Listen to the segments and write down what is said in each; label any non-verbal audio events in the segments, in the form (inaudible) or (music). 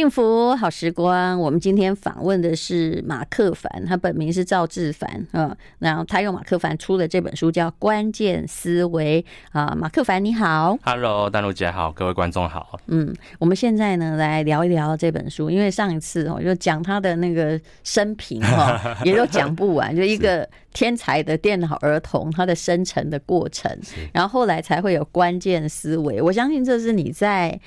幸福好时光，我们今天访问的是马克凡，他本名是赵志凡，嗯，然后他用马克凡出的这本书叫《关键思维》啊，马克凡你好，Hello，丹露姐好，各位观众好，嗯，我们现在呢来聊一聊这本书，因为上一次我就讲他的那个生平哈，(laughs) 也都讲不完，就一个天才的电脑儿童他的生成的过程，然后后来才会有关键思维，我相信这是你在。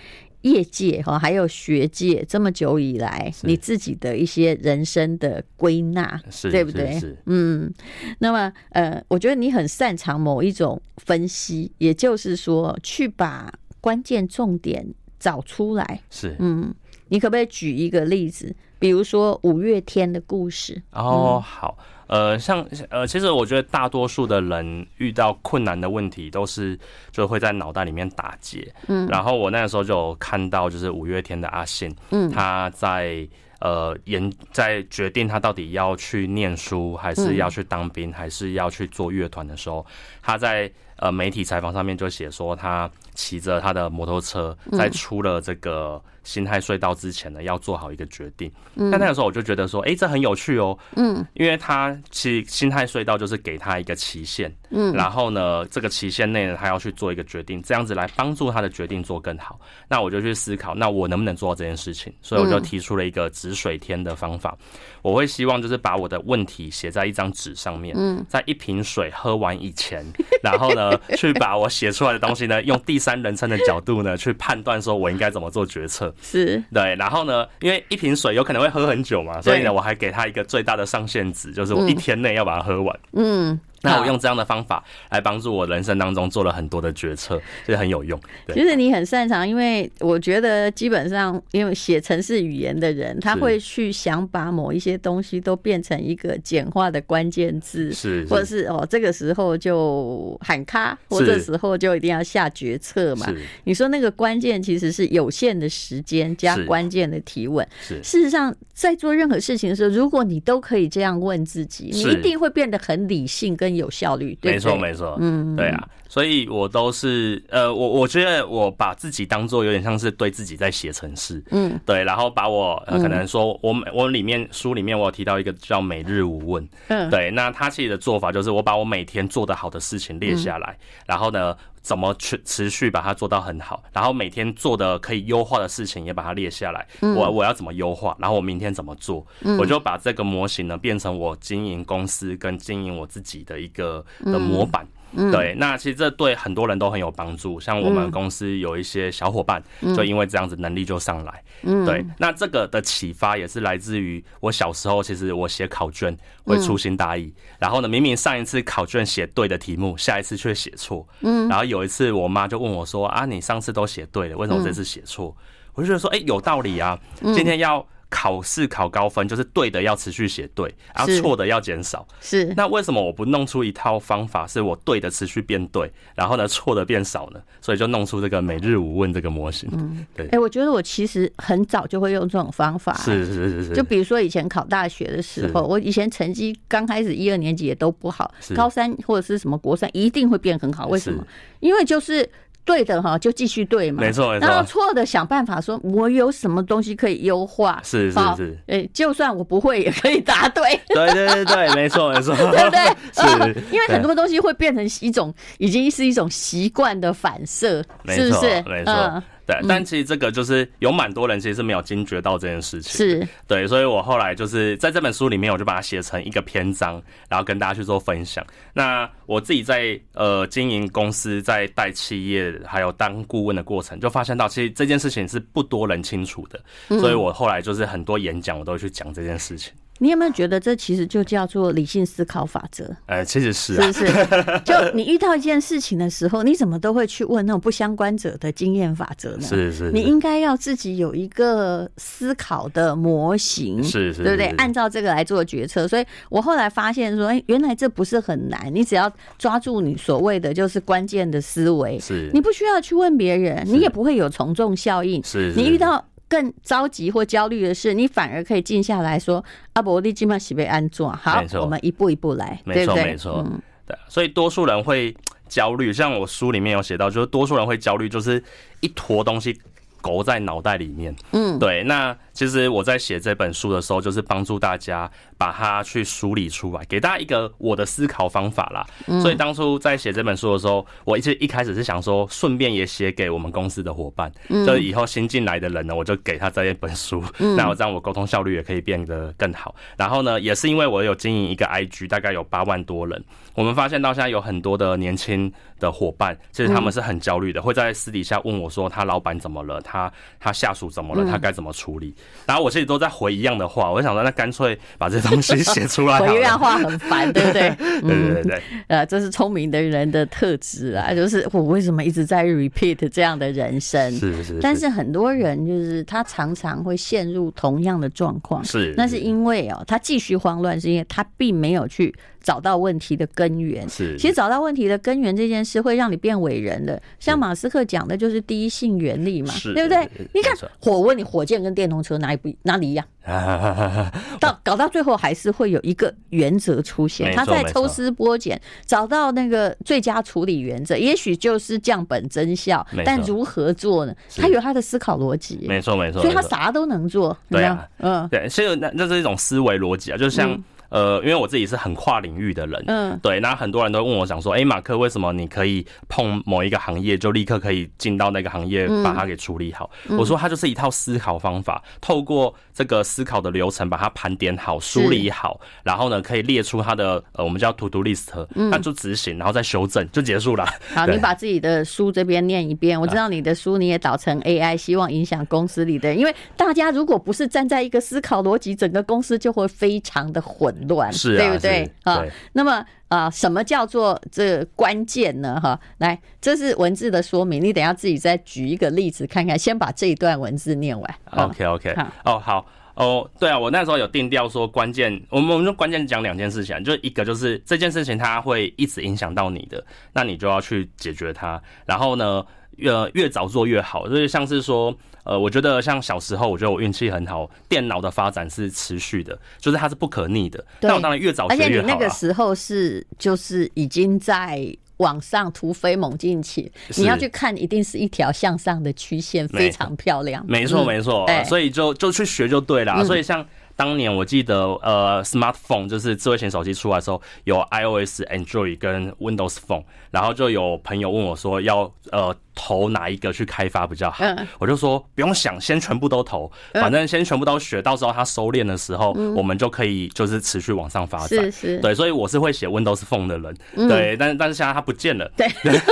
业界哈，还有学界，这么久以来，你自己的一些人生的归纳，对不对？嗯，那么呃，我觉得你很擅长某一种分析，也就是说，去把关键重点找出来。是，嗯，你可不可以举一个例子？比如说五月天的故事。哦，好。呃，像呃，其实我觉得大多数的人遇到困难的问题，都是就会在脑袋里面打结。嗯，然后我那个时候就有看到，就是五月天的阿信，嗯，他在呃研在决定他到底要去念书，还是要去当兵，还是要去做乐团的时候，他在呃媒体采访上面就写说，他骑着他的摩托车，在出了这个。新泰隧道之前呢，要做好一个决定。嗯，但那个时候我就觉得说，哎、欸，这很有趣哦。嗯，因为他其新泰隧道就是给他一个期限。嗯，然后呢，这个期限内呢，他要去做一个决定，这样子来帮助他的决定做更好。那我就去思考，那我能不能做到这件事情？所以我就提出了一个止水天的方法。我会希望就是把我的问题写在一张纸上面，嗯，在一瓶水喝完以前，然后呢，去把我写出来的东西呢，用第三人称的角度呢，去判断说我应该怎么做决策。是对，然后呢，因为一瓶水有可能会喝很久嘛，所以呢，我还给他一个最大的上限值，就是我一天内要把它喝完。嗯。那我用这样的方法来帮助我人生当中做了很多的决策，这很有用。其实你很擅长，因为我觉得基本上，因为写程式语言的人，他会去想把某一些东西都变成一个简化的关键字，是，或者是哦，这个时候就喊卡，或者时候就一定要下决策嘛。你说那个关键其实是有限的时间加关键的提问。是，事实上在做任何事情的时候，如果你都可以这样问自己，你一定会变得很理性跟。有效率，对对，没错没错，嗯，对啊，所以我都是呃，我我觉得我把自己当做有点像是对自己在写程式，嗯，对，然后把我、呃、可能说我我里面书里面我有提到一个叫每日五问，嗯，对，那他其实的做法就是我把我每天做得好的事情列下来，然后呢，怎么去持续把它做到很好，然后每天做的可以优化的事情也把它列下来，我我要怎么优化，然后我明天怎么做，我就把这个模型呢变成我经营公司跟经营我自己的一个的模板。嗯、对，那其实这对很多人都很有帮助。像我们公司有一些小伙伴，就因为这样子能力就上来。嗯，对，那这个的启发也是来自于我小时候，其实我写考卷会粗心大意，然后呢，明明上一次考卷写对的题目，下一次却写错。嗯，然后有一次我妈就问我说：“啊，你上次都写对了，为什么这次写错？”我就觉得说：“哎，有道理啊，今天要。”考试考高分，就是对的要持续写对，然后错的要减少。是，那为什么我不弄出一套方法，是我对的持续变对，然后呢错的变少呢？所以就弄出这个每日五问这个模型。嗯，对。哎，我觉得我其实很早就会用这种方法。是是是是。就比如说以前考大学的时候，我以前成绩刚开始一二年级也都不好，高三或者是什么国三一定会变很好。为什么？因为就是。对的哈，就继续对嘛。没错没错。然后错的想办法说，我有什么东西可以优化。是是是。哎，就算我不会，也可以答对。对对对对，没错没错。(laughs) 对不对？(laughs) 是。(laughs) 因为很多东西会变成一种，已经是一种习惯的反射，是不是？没错。对，但其实这个就是有蛮多人其实是没有惊觉到这件事情。是，对，所以我后来就是在这本书里面，我就把它写成一个篇章，然后跟大家去做分享。那我自己在呃经营公司、在带企业，还有当顾问的过程，就发现到其实这件事情是不多人清楚的，所以我后来就是很多演讲我都会去讲这件事情。你有没有觉得这其实就叫做理性思考法则？呃，其实是，啊是不是？(laughs) 就你遇到一件事情的时候，你怎么都会去问那种不相关者的经验法则呢？是是，你应该要自己有一个思考的模型，是是，对不对？按照这个来做决策。所以我后来发现说，哎，原来这不是很难，你只要抓住你所谓的就是关键的思维，是，你不需要去问别人，你也不会有从众效应。是，你遇到。更着急或焦虑的是，你反而可以静下来说：“阿伯，你今晚喜被安坐？好，我们一步一步来，没错，没错，嗯，对。所以多数人会焦虑，像我书里面有写到，就是多数人会焦虑，就是一坨东西勾在脑袋里面。嗯，对。那其实我在写这本书的时候，就是帮助大家把它去梳理出来，给大家一个我的思考方法啦。所以当初在写这本书的时候，我一直一开始是想说，顺便也写给我们公司的伙伴，就是以后新进来的人呢，我就给他这一本书。那我这样我沟通效率也可以变得更好。然后呢，也是因为我有经营一个 IG，大概有八万多人，我们发现到现在有很多的年轻的伙伴，其实他们是很焦虑的，会在私底下问我说，他老板怎么了？他他下属怎么了？他该怎么处理？然后我自己都在回一样的话，我想说，那干脆把这东西 (laughs) 写出来。回一样话很烦，对不对？(laughs) 对对对对。呃，这是聪明的人的特质啊，就是我为什么一直在 repeat 这样的人生？是是是。但是很多人就是他常常会陷入同样的状况，是。那是因为哦，他继续慌乱，是因为他并没有去。找到问题的根源是，其实找到问题的根源这件事会让你变伟人的。像马斯克讲的就是第一性原理嘛，对不对？你看，我问你，火箭跟电动车哪里不哪里一样？(laughs) 到搞到最后还是会有一个原则出现，他在抽丝剥茧，找到那个最佳处理原则，也许就是降本增效，但如何做呢？他有他的思考逻辑，没错没错，所以他啥都能做。对啊，嗯，对，所以那那是一种思维逻辑啊，就像。呃，因为我自己是很跨领域的人，嗯，对，那很多人都问我，想说，哎，马克，为什么你可以碰某一个行业，就立刻可以进到那个行业，把它给处理好？我说，它就是一套思考方法，透过这个思考的流程，把它盘点好、梳理好，然后呢，可以列出它的呃，我们叫 to do list，那就执行，然后再修正，就结束了。好，你把自己的书这边念一遍，我知道你的书你也导成 AI，希望影响公司里的人，因为大家如果不是站在一个思考逻辑，整个公司就会非常的混乱，是啊，对不对啊？那么啊，什么叫做这关键呢？哈，来，这是文字的说明，你等下自己再举一个例子看看。先把这一段文字念完。OK OK，哦好哦，对啊，我那时候有定调说关键，我们我们就关键讲两件事情，就一个就是这件事情它会一直影响到你的，那你就要去解决它。然后呢，越越早做越好，就是像是说。呃，我觉得像小时候，我觉得我运气很好。电脑的发展是持续的，就是它是不可逆的。那我当然越早学越好。而且你那个时候是就是已经在往上突飞猛进起，你要去看，一定是一条向上的曲线，非常漂亮。没错，没错。所以就就去学就对了。所以像。当年我记得，呃，smartphone 就是智慧型手机出来的时候，有 iOS、Android 跟 Windows Phone，然后就有朋友问我说要呃投哪一个去开发比较好，我就说不用想，先全部都投，反正先全部都学，到时候它收敛的时候，我们就可以就是持续往上发展。是是，对，所以我是会写 Windows Phone 的人，对，但是但是现在它不见了。对，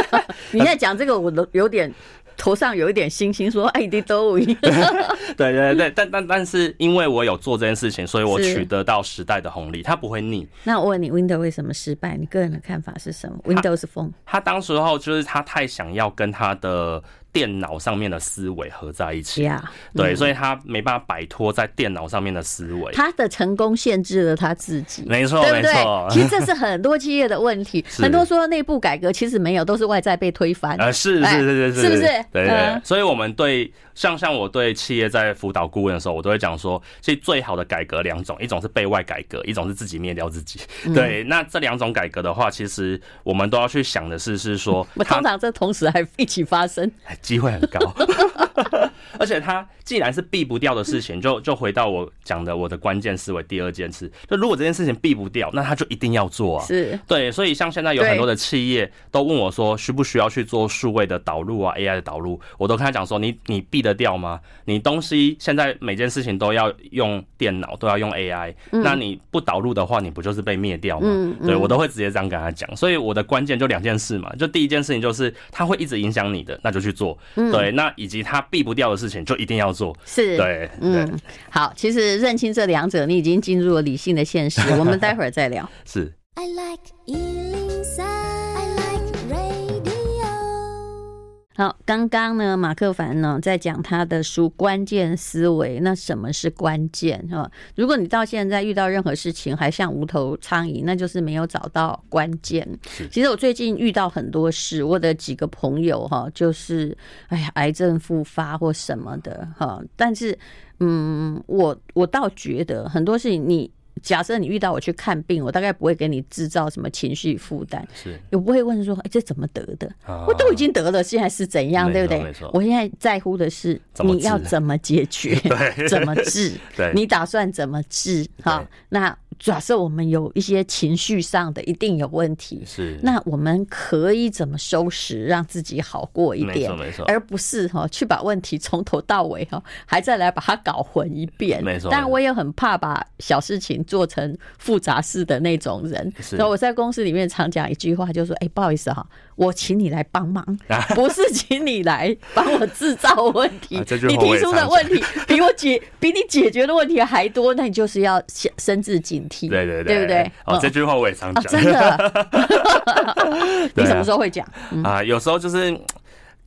(laughs) 你现在讲这个，我都有点。头上有一点星星，说爱的都一样。(laughs) 对对对，但但但是因为我有做这件事情，所以我取得到时代的红利，它不会腻。那我问你，Windows 为什么失败？你个人的看法是什么？Windows Phone，他当时候就是他太想要跟他的。电脑上面的思维合在一起，对，所以他没办法摆脱在电脑上面的思维。他的成功限制了他自己，没错，没错。(laughs) 其实这是很多企业的问题，(laughs) 很多说内部改革其实没有，都是外在被推翻。呃，是是是是，是不是？对对。所以我们对像像我对企业在辅导顾问的时候，我都会讲说，其实最好的改革两种，一种是被外改革，一种是自己灭掉自己。(laughs) 对，那这两种改革的话，其实我们都要去想的是，是说，(laughs) 我通常这同时还一起发生。机会很高，(laughs) 而且它既然是避不掉的事情，(laughs) 就就回到我讲的我的关键思维第二件事，就如果这件事情避不掉，那他就一定要做啊。是对，所以像现在有很多的企业都问我说，需不需要去做数位的导入啊，AI 的导入，我都跟他讲说，你你避得掉吗？你东西现在每件事情都要用电脑，都要用 AI，那你不导入的话，你不就是被灭掉吗？对，我都会直接这样跟他讲。所以我的关键就两件事嘛，就第一件事情就是它会一直影响你的，那就去做。对，那以及它避不掉的事情，就一定要做。是，对，嗯，好，其实认清这两者，你已经进入了理性的现实。我们待会儿再聊。(laughs) 是。I like 好，刚刚呢，马克凡呢在讲他的书《关键思维》。那什么是关键？哈，如果你到现在遇到任何事情还像无头苍蝇，那就是没有找到关键。其实我最近遇到很多事，我的几个朋友哈，就是哎呀，癌症复发或什么的哈。但是，嗯，我我倒觉得很多事情你。假设你遇到我去看病，我大概不会给你制造什么情绪负担，是，我不会问说，哎，这怎么得的？我都已经得了，现在是怎样，对不对？我现在在乎的是你要怎么解决，(laughs) 怎么治，(laughs) 你打算怎么治？好，那。假设我们有一些情绪上的一定有问题，是那我们可以怎么收拾，让自己好过一点？没错，没错，而不是哈去把问题从头到尾哈还再来把它搞混一遍。没错，但我也很怕把小事情做成复杂事的那种人。所以我在公司里面常讲一句话，就是说：“哎，不好意思哈，我请你来帮忙，(laughs) 不是请你来帮我制造问题。你提出的问题比我解比你解决的问题还多，那你就是要深自警。”对对对，对不对？哦，这句话我也常讲。真的，(laughs) 你什么时候会讲啊？有时候就是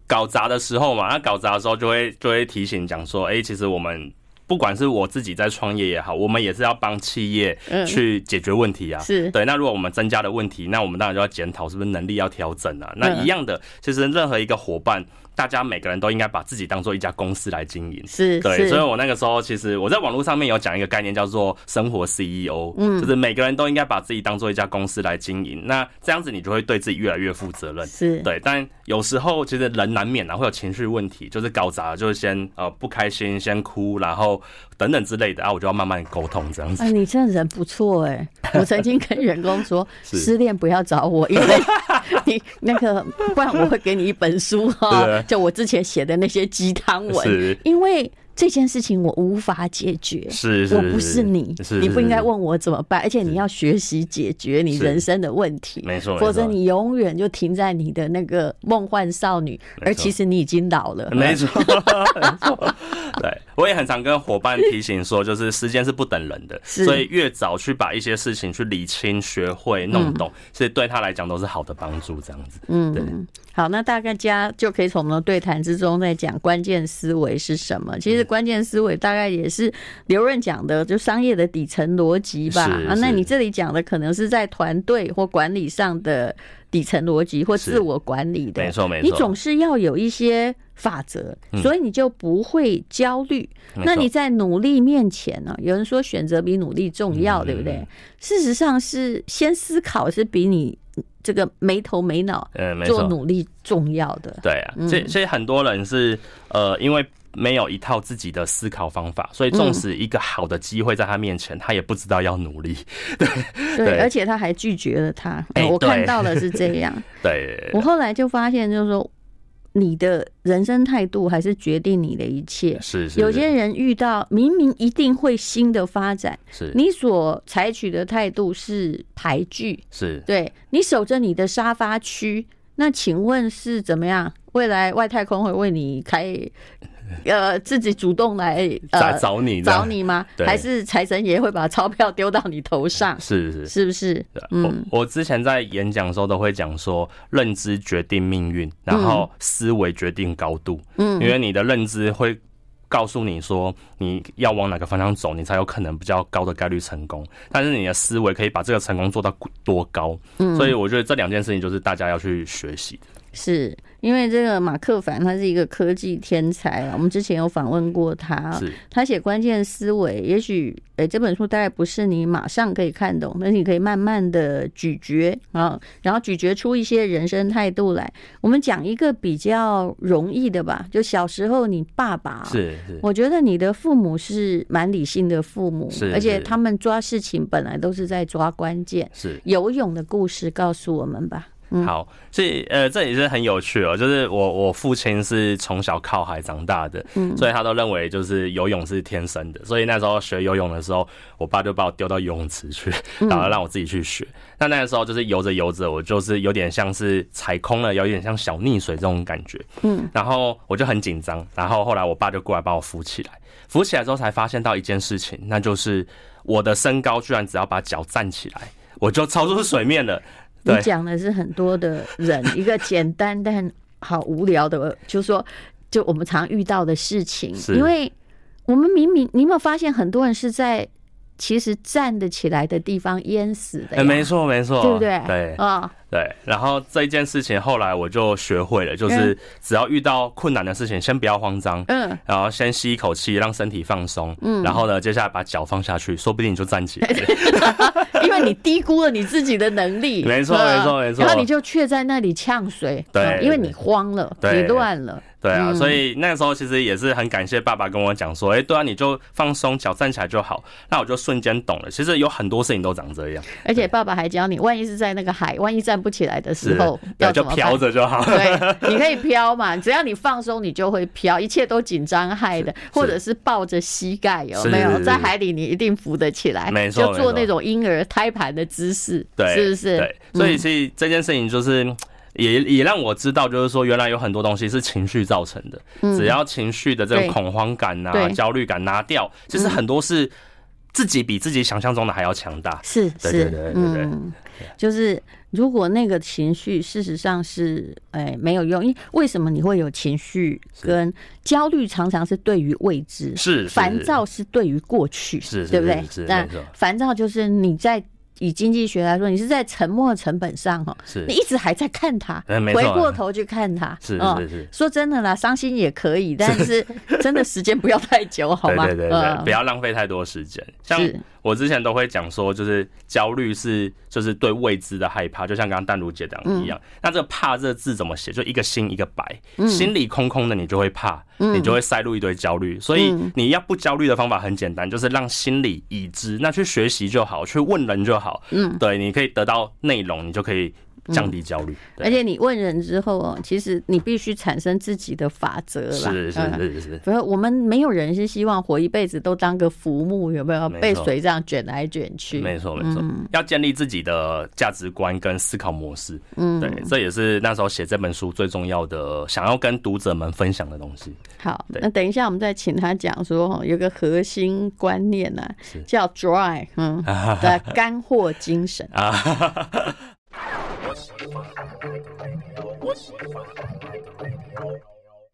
搞砸的时候嘛。那搞砸的时候就会就会提醒讲说，哎，其实我们不管是我自己在创业也好，我们也是要帮企业去解决问题啊。是对。那如果我们增加了问题，那我们当然就要检讨是不是能力要调整啊。那一样的，其实任何一个伙伴。大家每个人都应该把自己当做一家公司来经营，是，对，所以我那个时候其实我在网络上面有讲一个概念叫做生活 CEO，嗯，就是每个人都应该把自己当做一家公司来经营，那这样子你就会对自己越来越负责任，是。对。但有时候其实人难免啊会有情绪问题，就是搞砸，就是先呃不开心，先哭，然后等等之类的啊，我就要慢慢沟通这样子。哎，你这人不错哎，我曾经跟员工说，(laughs) 失恋不要找我，因为 (laughs) 你那个不然我会给你一本书哈。就我之前写的那些鸡汤文，因为这件事情我无法解决，是，我不是你，你不应该问我怎么办，而且你要学习解决你人生的问题，没错，否则你永远就停在你的那个梦幻少女，而其实你已经老了，没错，(laughs) 没错，对，我也很常跟伙伴提醒说，就是时间是不等人的，所以越早去把一些事情去理清、学会、弄懂，所以对他来讲都是好的帮助，这样子，嗯，对。好，那大家就可以从我们的对谈之中在讲关键思维是什么。其实关键思维大概也是刘润讲的，就商业的底层逻辑吧。啊，那你这里讲的可能是在团队或管理上的底层逻辑或自我管理的。没错没错。你总是要有一些法则，所以你就不会焦虑。那你在努力面前呢？有人说选择比努力重要，对不对？事实上是先思考是比你。这个没头没脑，嗯，做努力重要的。对啊，所以所以很多人是呃，因为没有一套自己的思考方法，所以纵使一个好的机会在他面前，他也不知道要努力。(laughs) 对对，而且他还拒绝了他。我看到的是这样。(laughs) 对，我后来就发现，就是说。你的人生态度还是决定你的一切。是是，有些人遇到明明一定会新的发展，是你所采取的态度是排拒，是对你守着你的沙发区，那请问是怎么样？未来外太空会为你开？呃，自己主动来呃找你找你吗？还是财神爷会把钞票丢到你头上？是是是不是？嗯，我之前在演讲的时候都会讲说，认知决定命运，然后思维决定高度。嗯，因为你的认知会告诉你说你要往哪个方向走，你才有可能比较高的概率成功。但是你的思维可以把这个成功做到多高？嗯，所以我觉得这两件事情就是大家要去学习的。是因为这个马克凡他是一个科技天才啊，我们之前有访问过他，他写关键思维，也许诶这本书大概不是你马上可以看懂，但是你可以慢慢的咀嚼啊，然后咀嚼出一些人生态度来。我们讲一个比较容易的吧，就小时候你爸爸是是，我觉得你的父母是蛮理性的父母，是，而且他们抓事情本来都是在抓关键，是。游泳的故事告诉我们吧。好，所以呃，这也是很有趣哦。就是我我父亲是从小靠海长大的，嗯，所以他都认为就是游泳是天生的。所以那时候学游泳的时候，我爸就把我丢到游泳池去，(laughs) 然后让我自己去学。那那个时候就是游着游着，我就是有点像是踩空了，有点像小溺水这种感觉，嗯，然后我就很紧张。然后后来我爸就过来把我扶起来，扶起来之后才发现到一件事情，那就是我的身高居然只要把脚站起来，我就超出水面了。你讲的是很多的人一个简单但好无聊的，就是说，就我们常遇到的事情。因为我们明明，你有没有发现很多人是在其实站得起来的地方淹死的。哎，没错没错，对不对？对。啊。哦对，然后这一件事情后来我就学会了，就是只要遇到困难的事情，先不要慌张，嗯，然后先吸一口气，让身体放松，嗯，然后呢，接下来把脚放下去，说不定你就站起来。了，(laughs) 因为你低估了你自己的能力，没错没错没错，然后你就却在那里呛水，对，因为你慌了，你乱了。对啊，所以那个时候其实也是很感谢爸爸跟我讲说，哎，对啊，你就放松脚站起来就好。那我就瞬间懂了，其实有很多事情都长这样。而且爸爸还教你，万一是在那个海，万一站不起来的时候，要就飘着就好。对，你可以飘嘛，只要你放松，你就会飘。一切都紧张害的，或者是抱着膝盖，有没有？在海里你一定浮得起来。没错，就做那种婴儿胎盘的姿势，对，是不是？对，所以其实这件事情就是。也也让我知道，就是说，原来有很多东西是情绪造成的。只要情绪的这种恐慌感啊、焦虑感拿掉，其实很多是自己比自己想象中的还要强大。是，对对对对对。就是如果那个情绪事实上是哎没有用，因为为什么你会有情绪？跟焦虑常常是对于未知，是烦躁是对于过去，是，对不对？那烦躁就是你在。以经济学来说，你是在沉没成本上哈，是你一直还在看它，回过头去看它，是是是。说真的啦，伤心也可以，但是真的时间不要太久，(laughs) 好吗？对对对，不要浪费太多时间。像我之前都会讲说，就是焦虑是就是对未知的害怕，就像刚刚淡如姐讲一样。那这个怕这个字怎么写？就一个心一个白，心里空空的，你就会怕，你就会塞入一堆焦虑。所以你要不焦虑的方法很简单，就是让心里已知，那去学习就好，去问人就好。嗯，对，你可以得到内容，你就可以。降低焦虑，嗯，而且你问人之后哦，其实你必须产生自己的法则啦。是是是是。不是，我们没有人是希望活一辈子都当个浮木，有没有？被水这样卷来卷去。没错没错，要建立自己的价值观跟思考模式。嗯，对，这也是那时候写这本书最重要的，想要跟读者们分享的东西。好，那等一下我们再请他讲说，有个核心观念呢，叫 “dry”，嗯，(laughs) 的干货精神啊。(laughs) (laughs)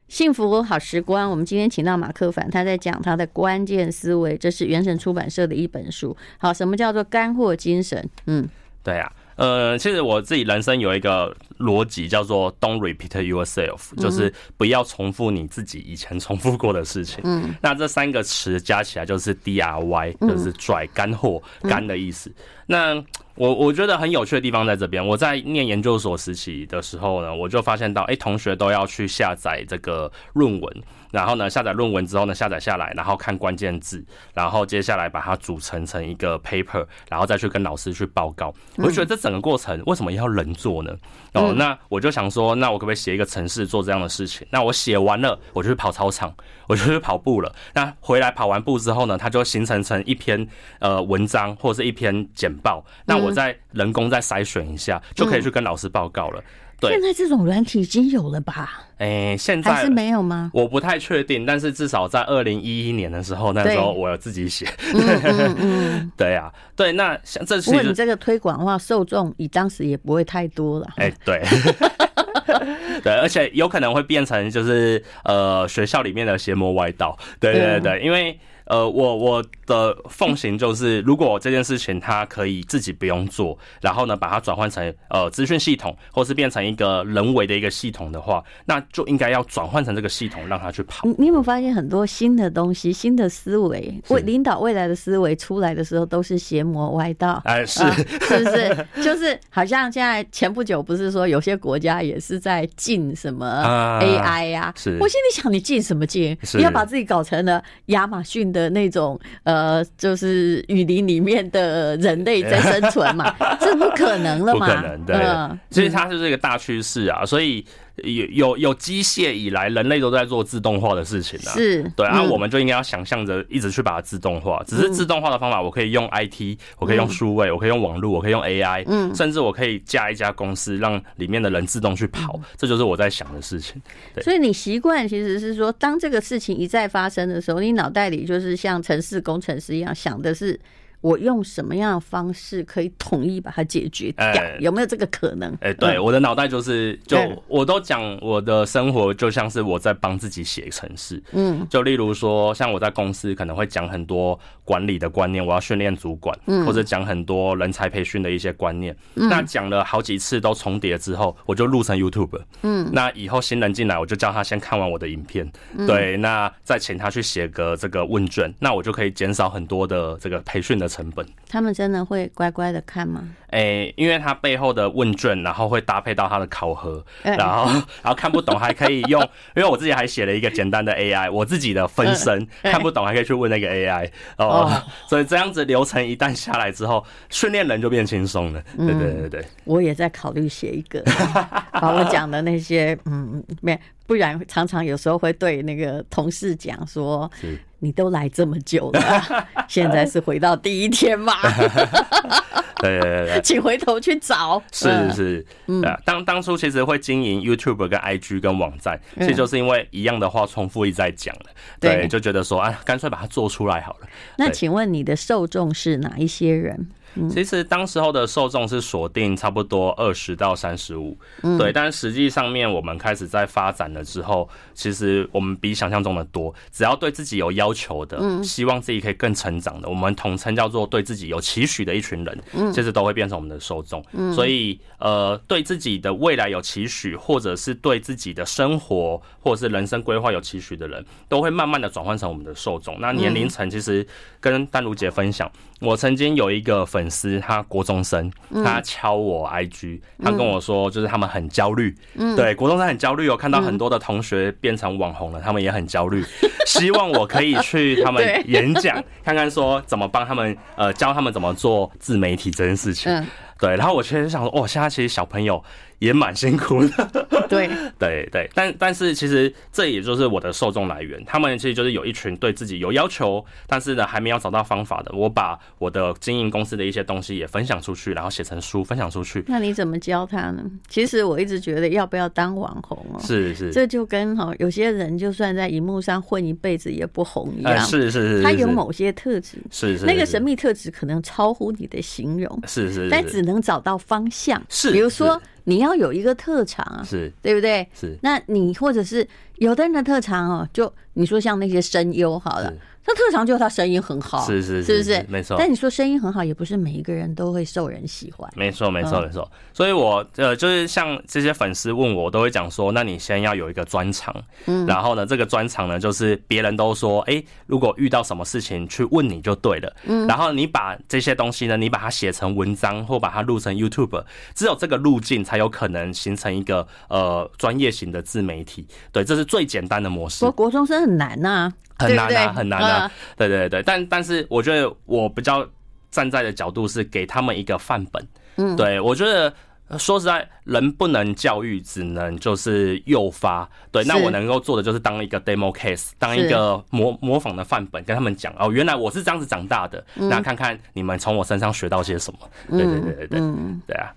幸福好时光，我们今天请到马克凡，他在讲他的关键思维，这是原神出版社的一本书。好，什么叫做干货精神？嗯，对呀、啊。呃，其实我自己人生有一个逻辑叫做 “Don't repeat yourself”，就是不要重复你自己以前重复过的事情。嗯，那这三个词加起来就是 DRY，就是拽干货干的意思。那我我觉得很有趣的地方在这边。我在念研究所时期的时候呢，我就发现到，哎，同学都要去下载这个论文。然后呢，下载论文之后呢，下载下来，然后看关键字，然后接下来把它组成成一个 paper，然后再去跟老师去报告。我就觉得这整个过程为什么要人做呢？哦，那我就想说，那我可不可以写一个城市做这样的事情？那我写完了，我就去跑操场，我就去跑步了。那回来跑完步之后呢，它就形成成一篇呃文章或者是一篇简报。那我再人工再筛选一下，就可以去跟老师报告了。对，现在这种软体已经有了吧？哎、欸，现在还是没有吗？我不太确定，但是至少在二零一一年的时候，那时候我有自己写。对，嗯嗯嗯、(laughs) 对啊，对，那像这如果你这个推广的话，受众以当时也不会太多了。哎、欸，对，(laughs) 对，而且有可能会变成就是呃学校里面的邪魔歪道。对对对，对，因为。呃，我我的奉行就是，如果这件事情它可以自己不用做，然后呢，把它转换成呃资讯系统，或是变成一个人为的一个系统的话，那就应该要转换成这个系统，让它去跑。你有没有发现很多新的东西、新的思维，为领导未来的思维出来的时候，都是邪魔歪道？哎，是、呃、是不是？(laughs) 就是好像现在前不久不是说有些国家也是在禁什么 AI 呀、啊？是，我心里想，你禁什么禁？你要把自己搞成了亚马逊的。的那种呃，就是雨林里面的人类在生存嘛，(laughs) 这不可能了嘛？不可能，对。所以它是这个大趋势啊，所以。有有有机械以来，人类都在做自动化的事情啊，是对啊，我们就应该要想象着一直去把它自动化。只是自动化的方法，我可以用 IT，我可以用数位，我可以用网络，我可以用 AI，嗯，甚至我可以加一家公司，让里面的人自动去跑，这就是我在想的事情。对，所以你习惯其实是说，当这个事情一再发生的时候，你脑袋里就是像城市工程师一样想的是。我用什么样的方式可以统一把它解决掉？欸、有没有这个可能？哎、欸，对，嗯、我的脑袋就是，就我都讲我的生活就像是我在帮自己写程式。嗯，就例如说，像我在公司可能会讲很多管理的观念，我要训练主管，嗯、或者讲很多人才培训的一些观念。嗯、那讲了好几次都重叠之后，我就录成 YouTube。嗯，那以后新人进来，我就叫他先看完我的影片。嗯、对，那再请他去写个这个问卷，那我就可以减少很多的这个培训的成本。他们真的会乖乖的看吗？哎、欸，因为他背后的问卷，然后会搭配到他的考核，然后 (laughs) 然后看不懂还可以用，(laughs) 因为我自己还写了一个简单的 AI，我自己的分身看不懂还可以去问那个 AI 哦，(laughs) 所以这样子流程一旦下来之后，训练人就变轻松了。对对对对，我也在考虑写一个，把我讲的那些，嗯，没，不然常常有时候会对那个同事讲说。你都来这么久了，(laughs) 现在是回到第一天嘛？(laughs) 对对对对，请回头去找。是是是，嗯，当当初其实会经营 YouTube 跟 IG 跟网站，其实就是因为一样的话重复一再讲了，对，就觉得说啊，干脆把它做出来好了。那请问你的受众是哪一些人？其实当时候的受众是锁定差不多二十到三十五，对，但实际上面我们开始在发展了之后，其实我们比想象中的多。只要对自己有要求的，希望自己可以更成长的，我们统称叫做对自己有期许的一群人，其实都会变成我们的受众。所以，呃，对自己的未来有期许，或者是对自己的生活或者是人生规划有期许的人，都会慢慢的转换成我们的受众。那年龄层其实跟丹如姐分享，我曾经有一个粉丝，他国中生，他敲我 IG，他跟我说，就是他们很焦虑，对，国中生很焦虑哦，看到很多的同学变成网红了，他们也很焦虑，(laughs) 希望我可以去他们演讲，看看说怎么帮他们，呃，教他们怎么做自媒体这件事情，对，然后我其实想说，哦，现在其实小朋友。也蛮辛苦的，对 (laughs) 对对，但但是其实这也就是我的受众来源，他们其实就是有一群对自己有要求，但是呢还没有找到方法的。我把我的经营公司的一些东西也分享出去，然后写成书分享出去。那你怎么教他呢？其实我一直觉得要不要当网红哦，是是，这就跟哈有些人就算在荧幕上混一辈子也不红一样，是是是，他有某些特质，是是，那个神秘特质可能超乎你的形容，是是，但只能找到方向，是，比如说。你要有一个特长啊，是对不对？是，那你或者是有的人的特长哦，就你说像那些声优好了。他特长就是他声音很好，是是是不是？没错。但你说声音很好，也不是每一个人都会受人喜欢。没错，没错，没错。所以我呃，就是像这些粉丝问我，我都会讲说，那你先要有一个专长，嗯，然后呢，这个专长呢，就是别人都说，哎，如果遇到什么事情去问你就对了，嗯，然后你把这些东西呢，你把它写成文章或把它录成 YouTube，只有这个路径才有可能形成一个呃专业型的自媒体。对，这是最简单的模式。国国中生很难呐。很难啊，很难啊，对对对，但但是我觉得我比较站在的角度是给他们一个范本，嗯，对我觉得说实在，人不能教育，只能就是诱发，对，那我能够做的就是当一个 demo case，当一个模模仿的范本，跟他们讲哦，原来我是这样子长大的，那看看你们从我身上学到些什么，对对对对对，对啊，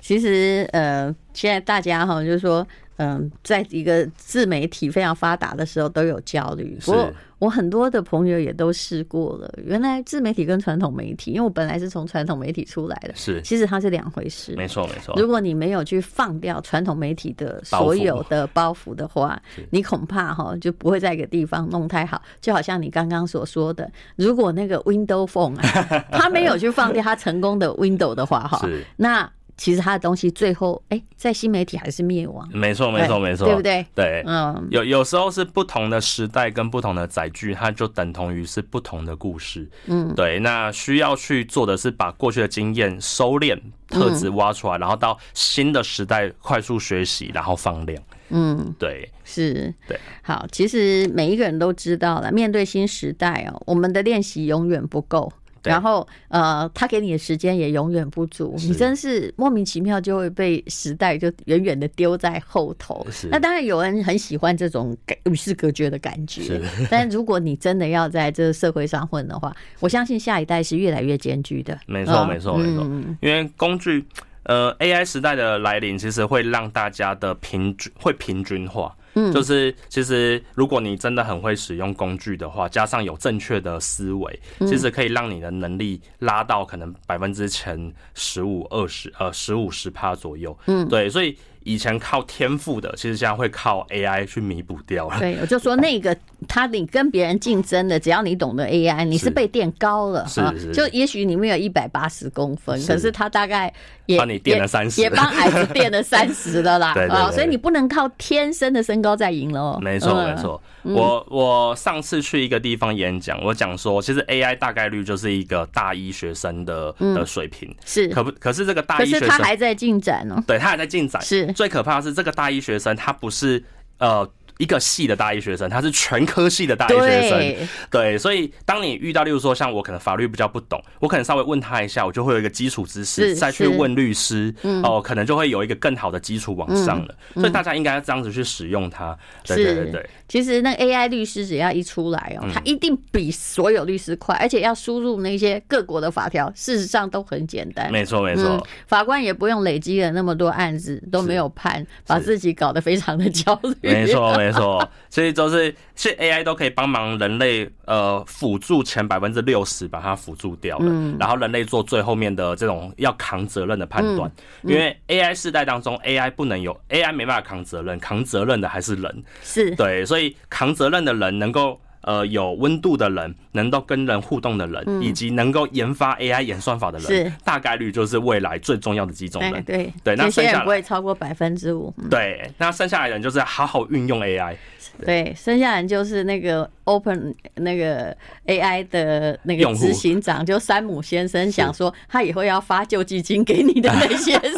其实呃，现在大家哈，就是说。嗯，在一个自媒体非常发达的时候，都有焦虑。不过我很多的朋友也都试过了。原来自媒体跟传统媒体，因为我本来是从传统媒体出来的，是其实它是两回事。没错没错。如果你没有去放掉传统媒体的所有的包袱的话，你恐怕哈就不会在一个地方弄太好。就好像你刚刚所说的，如果那个 Windows Phone 啊，(laughs) 他没有去放掉他成功的 Windows 的话，哈，那。其实他的东西最后，哎，在新媒体还是灭亡。没错，没错，没错，对不对？对，嗯，有有时候是不同的时代跟不同的载具，它就等同于是不同的故事。嗯，对。那需要去做的是把过去的经验收敛、特质挖出来，然后到新的时代快速学习，然后放量。嗯，对，是，对。好，其实每一个人都知道了，面对新时代哦，我们的练习永远不够。然后，呃，他给你的时间也永远不足，你真是莫名其妙就会被时代就远远的丢在后头。那当然有人很喜欢这种与世隔绝的感觉，(laughs) (laughs) 但如果你真的要在这个社会上混的话，我相信下一代是越来越艰巨的。没错，没错，没错。因为工具，呃，AI 时代的来临，其实会让大家的平均会平均化。嗯，就是其实如果你真的很会使用工具的话，加上有正确的思维，其实可以让你的能力拉到可能百分之前十五、二十呃十五十趴左右。嗯，对，所以。以前靠天赋的，其实现在会靠 AI 去弥补掉了。对，我就说那个他，你跟别人竞争的，只要你懂得 AI，你是被垫高了。是是。就也许你没有一百八十公分，可是他大概也帮你垫了三十，也帮矮子垫了 (laughs) 三十了啦。对啊，所以你不能靠天生的身高再赢了。没错没错。我我上次去一个地方演讲，我讲说，其实 AI 大概率就是一个大一学生的的水平。是。可不可是这个大一学生，可是他还在进展哦。对，他还在进展。是。最可怕的是，这个大一学生他不是呃。一个系的大一学生，他是全科系的大一学生，对，对，所以当你遇到，例如说像我可能法律比较不懂，我可能稍微问他一下，我就会有一个基础知识，再去问律师，哦，可能就会有一个更好的基础往上了。所以大家应该要这样子去使用它。对对对对，其实那 AI 律师只要一出来哦，他一定比所有律师快，而且要输入那些各国的法条，事实上都很简单。没错没错，法官也不用累积了那么多案子都没有判，把自己搞得非常的焦虑。没错没错。所以就是，现在 AI 都可以帮忙人类，呃，辅助前百分之六十，把它辅助掉了，嗯，然后人类做最后面的这种要扛责任的判断，因为 AI 世代当中，AI 不能有 AI 没办法扛责任，扛责任的还是人，是。对，所以扛责任的人能够。呃，有温度的人，能够跟人互动的人，嗯、以及能够研发 AI 演算法的人，是大概率就是未来最重要的几种人。对对，那剩下不会超过百分之五。对，那剩下来的人就是好好运用 AI。对，剩下人就是那个 Open 那个 AI 的那个执行长，就山姆先生想说，他以后要发救济金给你的那些人。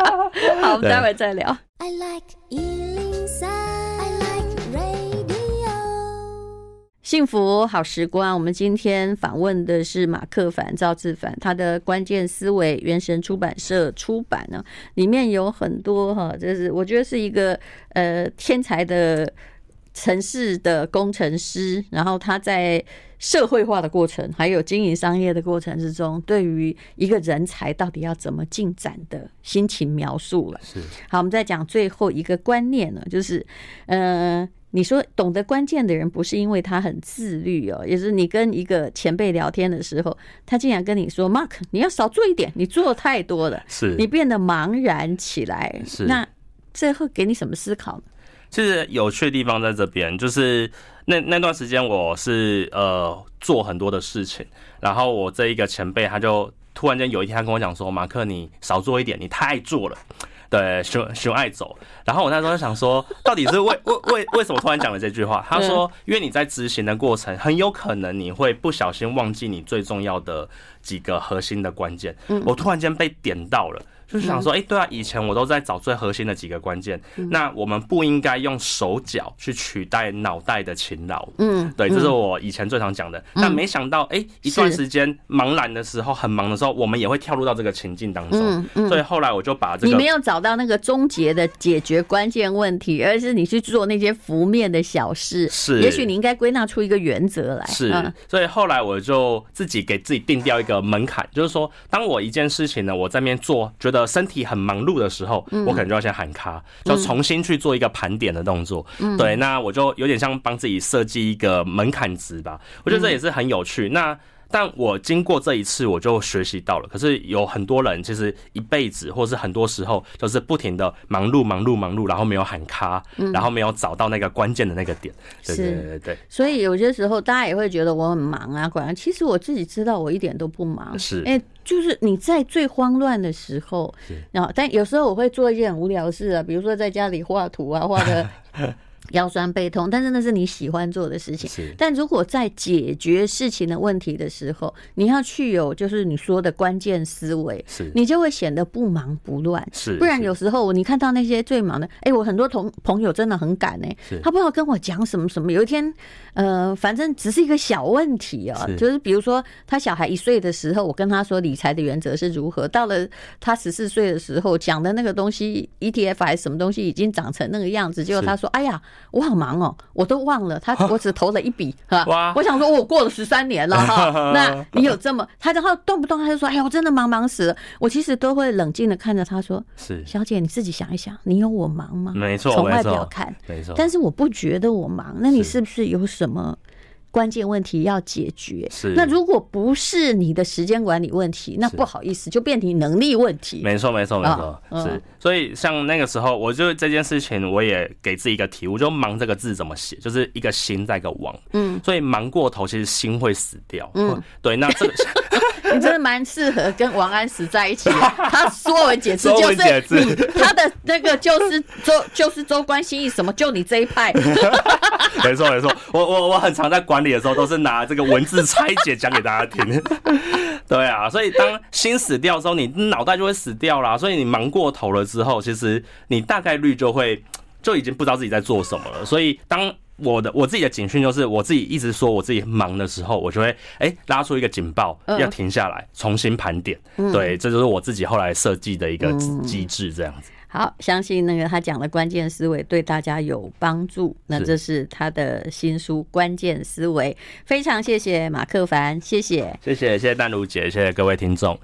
(laughs) 好，我们待会再聊。I like 幸福好时光，我们今天访问的是马克凡赵志凡，他的关键思维，原神出版社出版呢，里面有很多哈，就是我觉得是一个呃天才的城市的工程师，然后他在社会化的过程，还有经营商业的过程之中，对于一个人才到底要怎么进展的心情描述了。是，好，我们再讲最后一个观念呢，就是呃。你说懂得关键的人不是因为他很自律哦，也是你跟一个前辈聊天的时候，他竟然跟你说：“Mark，你要少做一点，你做太多了，是你变得茫然起来。”是那这会给你什么思考呢？其实有趣的地方在这边，就是那那段时间我是呃做很多的事情，然后我这一个前辈他就突然间有一天他跟我讲说：“马克，你少做一点，你太做了。”对，熊熊爱走。然后我那时候就想说，到底是为 (laughs) 为为为什么突然讲了这句话？他说，因为你在执行的过程，很有可能你会不小心忘记你最重要的几个核心的关键。我突然间被点到了。就是想说，哎，对啊，以前我都在找最核心的几个关键。那我们不应该用手脚去取代脑袋的勤劳。嗯，对，这是我以前最常讲的。但没想到，哎，一段时间茫然的时候，很忙的时候，我们也会跳入到这个情境当中。所以后来我就把这个，你没有找到那个终结的解决关键问题，而是你去做那些浮面的小事。是，也许你应该归纳出一个原则来。是，所以后来我就自己给自己定掉一个门槛，就是说，当我一件事情呢，我在面做，觉得。的身体很忙碌的时候，我可能就要先喊卡，就重新去做一个盘点的动作。对，那我就有点像帮自己设计一个门槛值吧。我觉得这也是很有趣。那但我经过这一次，我就学习到了。可是有很多人其实一辈子，或是很多时候，就是不停的忙碌、忙碌、忙碌，然后没有喊卡，然后没有找到那个关键的那个点。对对对对。所以有些时候大家也会觉得我很忙啊，果然其实我自己知道我一点都不忙。是。哎。就是你在最慌乱的时候，然后但有时候我会做一件很无聊的事啊，比如说在家里画图啊，画的。(laughs) 腰酸背痛，但是那是你喜欢做的事情。是，但如果在解决事情的问题的时候，你要去有就是你说的关键思维，是，你就会显得不忙不乱。是，不然有时候你看到那些最忙的，哎，我很多同朋友真的很赶哎，他不知道跟我讲什么什么。有一天，呃，反正只是一个小问题啊，就是比如说他小孩一岁的时候，我跟他说理财的原则是如何，到了他十四岁的时候讲的那个东西 ETF 还是什么东西已经长成那个样子，结果他说，哎呀。我好忙哦，我都忘了他，我只投了一笔，哈，我想说我过了十三年了 (laughs) 哈，那你有这么，他然后动不动他就说，哎呀，我真的忙忙死了，我其实都会冷静的看着他说，是。小姐你自己想一想，你有我忙吗？没错，从外表看，没错，但是我不觉得我忙，那你是不是有什么？关键问题要解决，是那如果不是你的时间管理问题，那不好意思，就变成能力问题。没错，没错，没错，是。所以像那个时候，我就这件事情，我也给自己一个题，我就“忙”这个字怎么写，就是一个心在一个王。嗯，所以忙过头，其实心会死掉。嗯，对。那这个 (laughs) 你真的蛮适合跟王安石在一起。(laughs) 他说文解字就是你，他的那个就是周就是周官心意什么，就你这一派。(laughs) 没错，没错。我我我很常在管理的时候，都是拿这个文字拆解讲给大家听。(laughs) 对啊，所以当心死掉的时候，你脑袋就会死掉啦。所以你忙过头了之后，其实你大概率就会就已经不知道自己在做什么了。所以当我的我自己的警讯就是，我自己一直说我自己忙的时候，我就会哎、欸、拉出一个警报，要停下来重新盘点。对，这就是我自己后来设计的一个机制，这样子。好，相信那个他讲的关键思维对大家有帮助。那这是他的新书《关键思维》，非常谢谢马克凡，谢谢，谢谢谢谢淡如姐，谢谢各位听众。